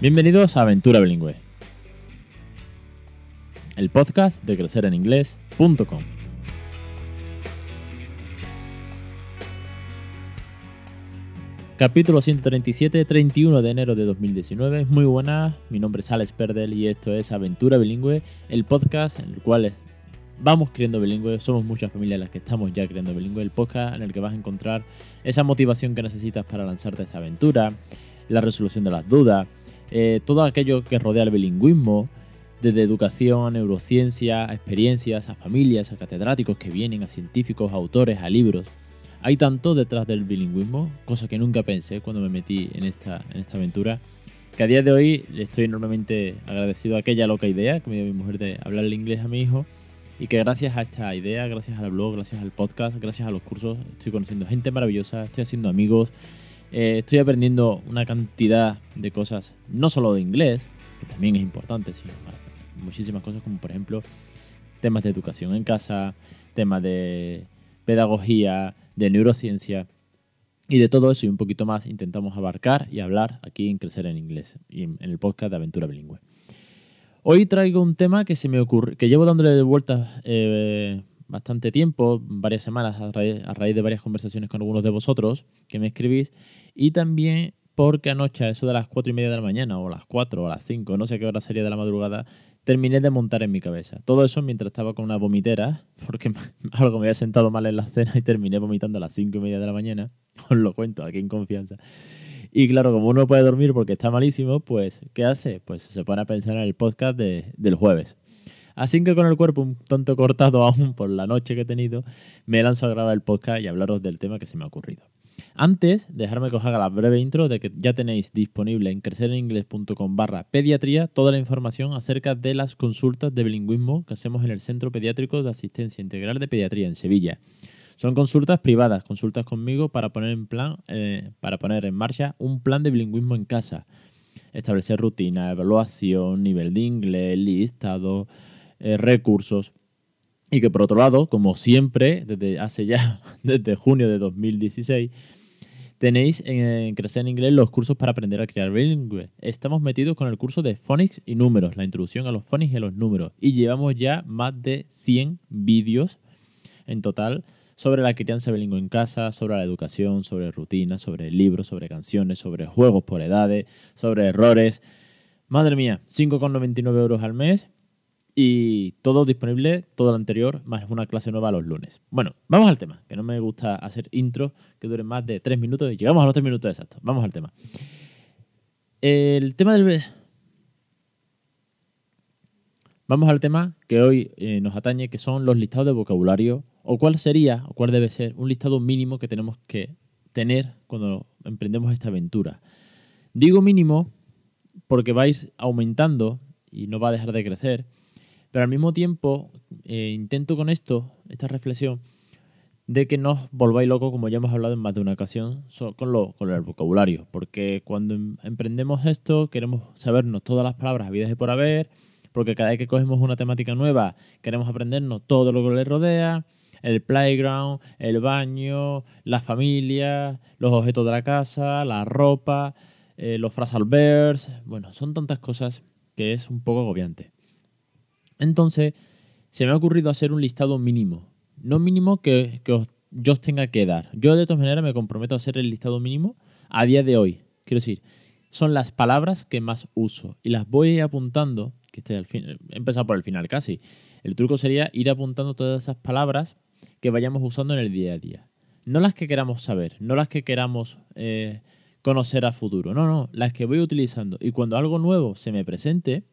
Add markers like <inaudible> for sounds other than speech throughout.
Bienvenidos a Aventura Bilingüe, el podcast de crecereninglés.com. Capítulo 137, 31 de enero de 2019. Muy buenas, mi nombre es Alex Perdel y esto es Aventura Bilingüe, el podcast en el cual vamos creando bilingüe, somos muchas familias las que estamos ya creando bilingüe, el podcast en el que vas a encontrar esa motivación que necesitas para lanzarte a esta aventura, la resolución de las dudas, eh, todo aquello que rodea el bilingüismo, desde educación neurociencia, a experiencias, a familias, a catedráticos que vienen, a científicos, a autores, a libros. Hay tanto detrás del bilingüismo, cosa que nunca pensé cuando me metí en esta, en esta aventura, que a día de hoy le estoy enormemente agradecido a aquella loca idea que me dio mi mujer de hablar el inglés a mi hijo y que gracias a esta idea, gracias al blog, gracias al podcast, gracias a los cursos, estoy conociendo gente maravillosa, estoy haciendo amigos, eh, estoy aprendiendo una cantidad de cosas, no solo de inglés, que también es importante, sino muchísimas cosas como por ejemplo temas de educación en casa, temas de pedagogía, de neurociencia y de todo eso y un poquito más intentamos abarcar y hablar aquí en Crecer en Inglés y en el podcast de Aventura Bilingüe. Hoy traigo un tema que se me ocurre, que llevo dándole vueltas eh, bastante tiempo, varias semanas, a raíz, a raíz, de varias conversaciones con algunos de vosotros que me escribís, y también porque anoche, a eso de las cuatro y media de la mañana, o las 4 o las 5, no sé qué hora sería de la madrugada, terminé de montar en mi cabeza. Todo eso mientras estaba con una vomitera, <laughs> porque <laughs> algo me había sentado mal en la cena y terminé vomitando a las cinco y media de la mañana. <laughs> Os lo cuento aquí en confianza. Y claro, como uno puede dormir porque está malísimo, pues, ¿qué hace? Pues se pone a pensar en el podcast del jueves. Así que con el cuerpo un tanto cortado <laughs> aún por la noche que he tenido, me lanzo a grabar el podcast y hablaros del tema que se me ha ocurrido. Antes, dejarme que os haga la breve intro de que ya tenéis disponible en crecereningles.com barra pediatría toda la información acerca de las consultas de bilingüismo que hacemos en el Centro Pediátrico de Asistencia Integral de Pediatría en Sevilla. Son consultas privadas, consultas conmigo para poner en plan, eh, para poner en marcha un plan de bilingüismo en casa. Establecer rutina, evaluación, nivel de inglés, listado, eh, recursos. Y que por otro lado, como siempre, desde hace ya, <laughs> desde junio de 2016, tenéis en, Crecer en Inglés los cursos para aprender a crear bilingüe. Estamos metidos con el curso de phonics y números, la introducción a los phonics y a los números. Y llevamos ya más de 100 vídeos en total sobre la crianza bilingüe en casa, sobre la educación, sobre rutinas, sobre libros, sobre canciones, sobre juegos por edades, sobre errores. Madre mía, 5,99 euros al mes y todo disponible, todo lo anterior, más una clase nueva los lunes. Bueno, vamos al tema, que no me gusta hacer intro que duren más de tres minutos y llegamos a los tres minutos exactos. Vamos al tema. El tema del... Vamos al tema que hoy eh, nos atañe, que son los listados de vocabulario, o cuál sería, o cuál debe ser, un listado mínimo que tenemos que tener cuando emprendemos esta aventura. Digo mínimo porque vais aumentando y no va a dejar de crecer pero al mismo tiempo, eh, intento con esto, esta reflexión, de que no os volváis locos, como ya hemos hablado en más de una ocasión, con, lo, con el vocabulario. Porque cuando em, emprendemos esto, queremos sabernos todas las palabras habidas y por haber, porque cada vez que cogemos una temática nueva, queremos aprendernos todo lo que le rodea, el playground, el baño, la familia, los objetos de la casa, la ropa, eh, los phrasal verbs. Bueno, son tantas cosas que es un poco agobiante. Entonces, se me ha ocurrido hacer un listado mínimo. No mínimo que, yo os tenga que dar. Yo de todas maneras me comprometo a hacer el listado mínimo a día de hoy. Quiero decir, son las palabras que más uso y las voy apuntando, que este al fin, he empezado por el final casi. El truco sería ir apuntando todas esas palabras que vayamos usando en el día a día. No las que queramos saber, no las que queramos eh, conocer a futuro, no, no, las que voy utilizando. Y cuando algo nuevo se me presente,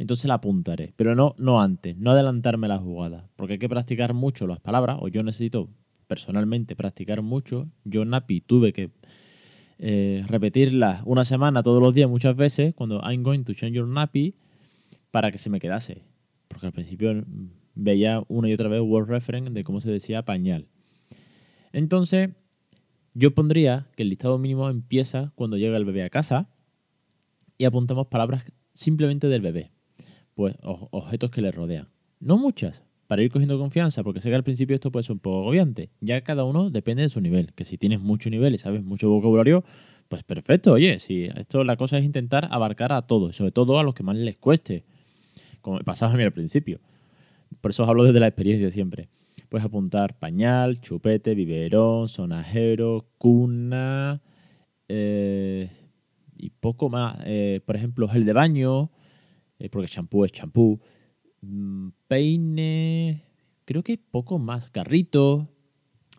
entonces la apuntaré. Pero no, no antes, no adelantarme la jugada, porque hay que practicar mucho las palabras, o yo necesito personalmente practicar mucho. Yo, Napi, tuve que eh, repetirlas una semana todos los días muchas veces cuando I'm going to change your nappy para que se me quedase. Porque al principio veía una y otra vez word reference de cómo se decía pañal. Entonces, yo pondría que el listado mínimo empieza cuando llega el bebé a casa y apuntamos palabras simplemente del bebé pues, objetos que le rodean. No muchas, para ir cogiendo confianza, porque sé que al principio esto puede ser un poco agobiante. Ya cada uno depende de su nivel, que si tienes mucho nivel y sabes mucho vocabulario, Pues perfecto, oye, si esto la cosa es intentar abarcar a todos, sobre todo a los que más les cueste, como me pasaba a mí al principio. Por eso os hablo desde la experiencia siempre. Puedes apuntar pañal, chupete, biberón, sonajero, cuna eh, y poco más. Eh, por ejemplo, gel de baño, eh, porque champú es champú. Mm, peine, creo que poco más. Carrito,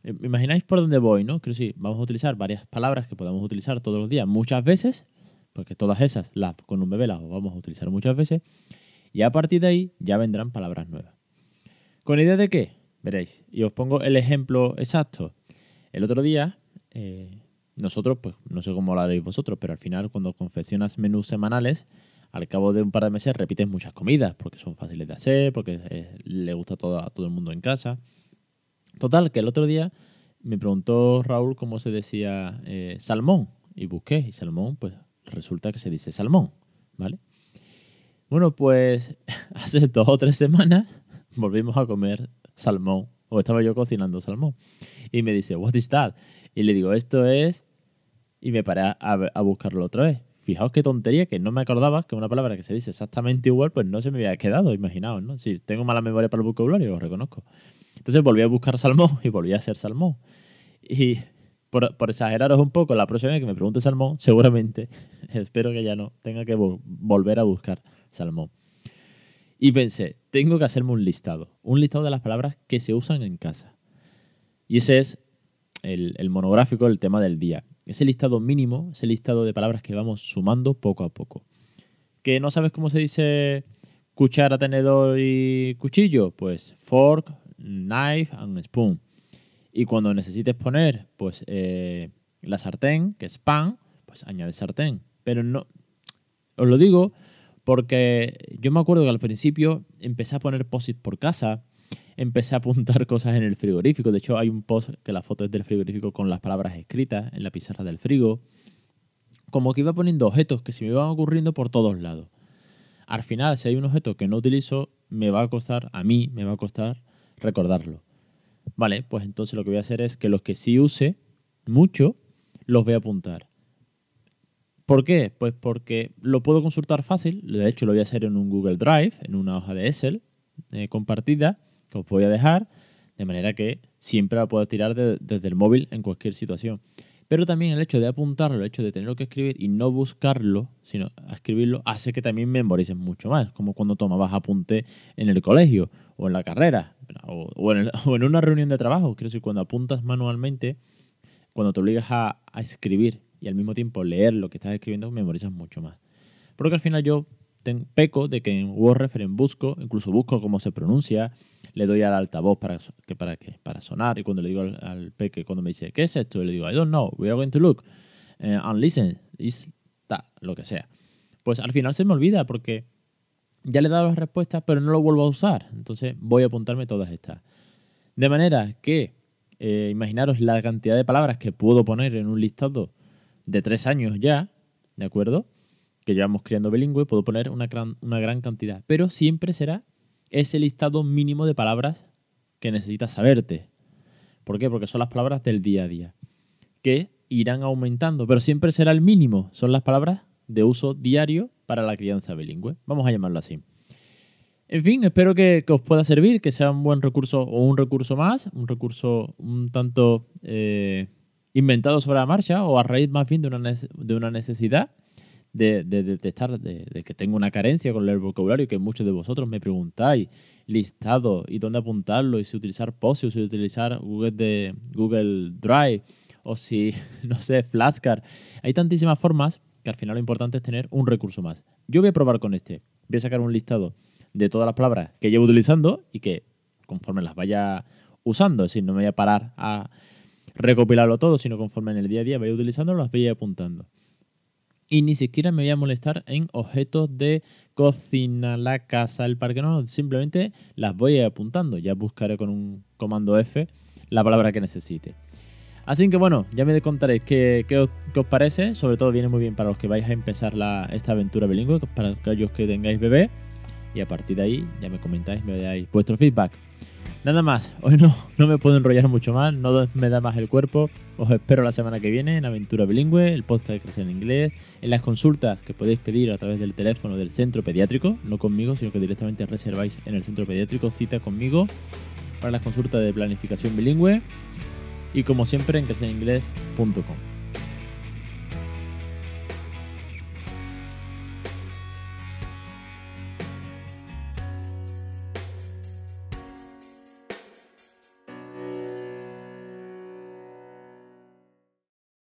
eh, ¿Me imagináis por dónde voy, no? Creo que sí, vamos a utilizar varias palabras que podemos utilizar todos los días muchas veces, porque todas esas las, con un bebé las vamos a utilizar muchas veces, y a partir de ahí ya vendrán palabras nuevas. ¿Con idea de qué? Veréis, y os pongo el ejemplo exacto. El otro día, eh, nosotros, pues no sé cómo lo haréis vosotros, pero al final cuando confeccionas menús semanales, al cabo de un par de meses repites muchas comidas, porque son fáciles de hacer, porque eh, le gusta todo, a todo el mundo en casa. Total, que el otro día me preguntó Raúl cómo se decía eh, salmón y busqué y salmón, pues resulta que se dice salmón, ¿vale? Bueno, pues <laughs> hace dos o tres semanas volvimos a comer salmón, o estaba yo cocinando salmón, y me dice, what is that? Y le digo, esto es, y me paré a, a buscarlo otra vez. Fijaos qué tontería, que no me acordaba que una palabra que se dice exactamente igual, pues no se me había quedado, imaginaos, ¿no? Si tengo mala memoria para el vocabulario, lo reconozco. Entonces volví a buscar salmón y volví a hacer salmón. Y por, exageraros un poco, la próxima vez que me pregunte salmón, seguramente, <laughs> espero que ya no, tenga que volver a buscar salmón. Y pensé, tengo que hacerme un listado, un listado de las palabras que se usan en casa. Y ese es el, el monográfico, el tema del día. Ese listado mínimo, ese listado de palabras que vamos sumando poco a poco. ¿Que no sabes cómo se dice cuchara, tenedor y cuchillo? Pues fork, knife and spoon. Y cuando necesites poner, pues, eh, la sartén, que es pan, pues añade sartén. Pero no, os lo digo porque yo me acuerdo que al principio empecé a poner posits por casa, empecé a apuntar cosas en el frigorífico. De hecho, hay un post que la foto es del frigorífico con las palabras escritas en la pizarra del frigo. Como que iba poniendo objetos que se me iban ocurriendo por todos lados. Al final, si hay un objeto que no utilizo, me va a costar, a mí me va a costar recordarlo. Vale, pues entonces lo que voy a hacer es que los que sí use mucho, los voy a apuntar. ¿Por qué? Pues porque lo puedo consultar fácil. De hecho, lo voy a hacer en un Google Drive, en una hoja de Excel eh, compartida, os voy a dejar, de manera que siempre la puedo tirar desde el móvil en cualquier situación. Pero también el hecho de apuntarlo, el hecho de tenerlo que escribir y no buscarlo, sino escribirlo, hace que también memorices mucho más, como cuando tomabas apunte en el colegio o en la carrera o, <laughs> en, una reunión de trabajo. Quiero decir, cuando apuntas manualmente, cuando te obligas a, escribir y al mismo tiempo leer lo que estás escribiendo, memorizas mucho más. Porque al final yo peco de que en WordReference busco, incluso busco cómo se pronuncia, le doy al altavoz para, que, para, que, para sonar y cuando le digo al, peque, cuando me dice, ¿qué es esto? le digo, I don't know, we are going to look eh, and listen, is that, lo que sea. Pues al final se me olvida porque ya le he dado las respuestas, pero no lo vuelvo a usar. Entonces voy a apuntarme todas estas. De manera que, eh, imaginaros la cantidad de palabras que puedo poner en un listado de tres años ya, ¿de acuerdo? Que llevamos criando bilingüe, puedo poner una gran, una gran cantidad, pero siempre será ese listado mínimo de palabras que necesitas saberte. ¿Por qué? Porque son las palabras del día a día, que irán aumentando, pero siempre será el mínimo. Son las palabras de uso diario para la crianza bilingüe. Vamos a llamarlo así. En fin, espero que, os pueda servir, que sea un buen recurso o un recurso más, un recurso un tanto eh, inventado sobre la marcha o a raíz más bien de una, de una necesidad de, detectar de, que tengo una carencia con el vocabulario que muchos de vosotros me preguntáis, listado y dónde apuntarlo y si utilizar Post, o si utilizar Google, de, Google Drive o si, <laughs> no sé, Flashcard. Hay tantísimas formas que al final lo importante es tener un recurso más. Yo voy a probar con este. Voy a sacar un listado de todas las palabras que llevo utilizando y que conforme las vaya usando, es decir, no me voy a parar a recopilarlo todo, sino conforme en el día a día vaya utilizando, las voy apuntando y ni siquiera me voy a molestar en objetos de cocina, la casa, el parque, no, simplemente las voy apuntando, ya buscaré con un comando F la palabra que necesite. Así que bueno, ya me contaréis qué, qué, os, parece, sobre todo viene muy bien para los que vais a empezar esta aventura bilingüe, para aquellos que tengáis bebé, y a partir de ahí ya me comentáis, me dais vuestro feedback. Nada más, hoy no, no me puedo enrollar mucho más, no me da más el cuerpo. Os espero la semana que viene en Aventura Bilingüe, el podcast de Crecer en Inglés, en las consultas que podéis pedir a través del teléfono del centro pediátrico, no conmigo, sino que directamente reserváis en el centro pediátrico cita conmigo para las consultas de planificación bilingüe y como siempre en crecereningles.com.